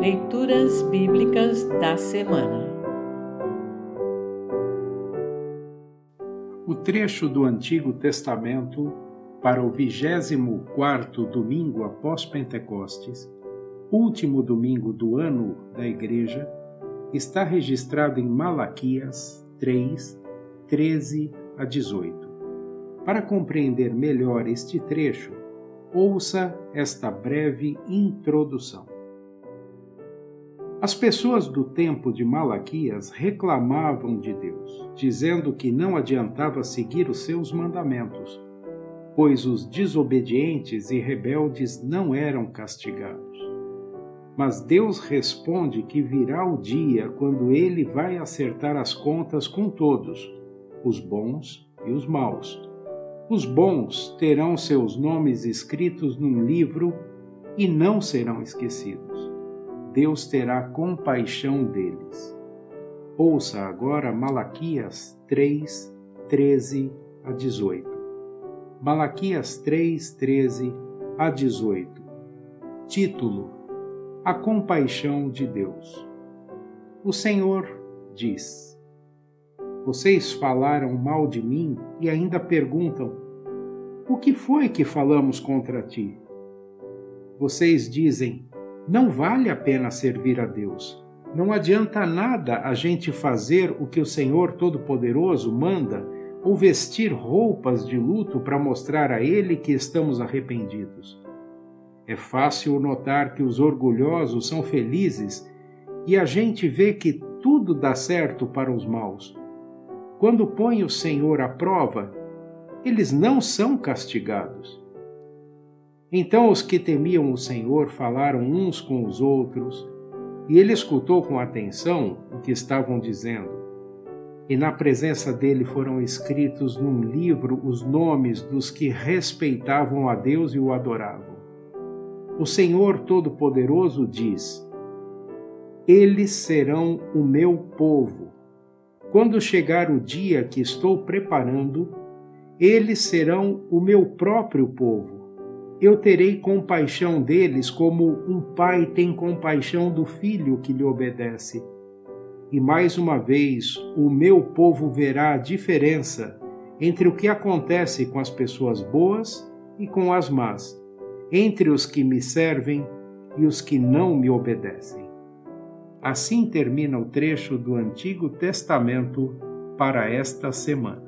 Leituras Bíblicas da Semana O trecho do Antigo Testamento para o 24 domingo após Pentecostes, último domingo do ano da Igreja, está registrado em Malaquias 3, 13 a 18. Para compreender melhor este trecho, ouça esta breve introdução. As pessoas do tempo de Malaquias reclamavam de Deus, dizendo que não adiantava seguir os seus mandamentos, pois os desobedientes e rebeldes não eram castigados. Mas Deus responde que virá o dia quando ele vai acertar as contas com todos, os bons e os maus. Os bons terão seus nomes escritos num livro e não serão esquecidos Deus terá compaixão deles. Ouça agora Malaquias 3, 13 a 18. Malaquias 3, 13 a 18. Título: A compaixão de Deus. O Senhor diz: Vocês falaram mal de mim e ainda perguntam: O que foi que falamos contra ti? Vocês dizem: não vale a pena servir a Deus. Não adianta nada a gente fazer o que o Senhor Todo-Poderoso manda ou vestir roupas de luto para mostrar a Ele que estamos arrependidos. É fácil notar que os orgulhosos são felizes e a gente vê que tudo dá certo para os maus. Quando põe o Senhor à prova, eles não são castigados. Então os que temiam o Senhor falaram uns com os outros, e ele escutou com atenção o que estavam dizendo. E na presença dele foram escritos num livro os nomes dos que respeitavam a Deus e o adoravam. O Senhor Todo-Poderoso diz: Eles serão o meu povo. Quando chegar o dia que estou preparando, eles serão o meu próprio povo eu terei compaixão deles como um pai tem compaixão do filho que lhe obedece. E mais uma vez, o meu povo verá a diferença entre o que acontece com as pessoas boas e com as más, entre os que me servem e os que não me obedecem. Assim termina o trecho do Antigo Testamento para esta semana.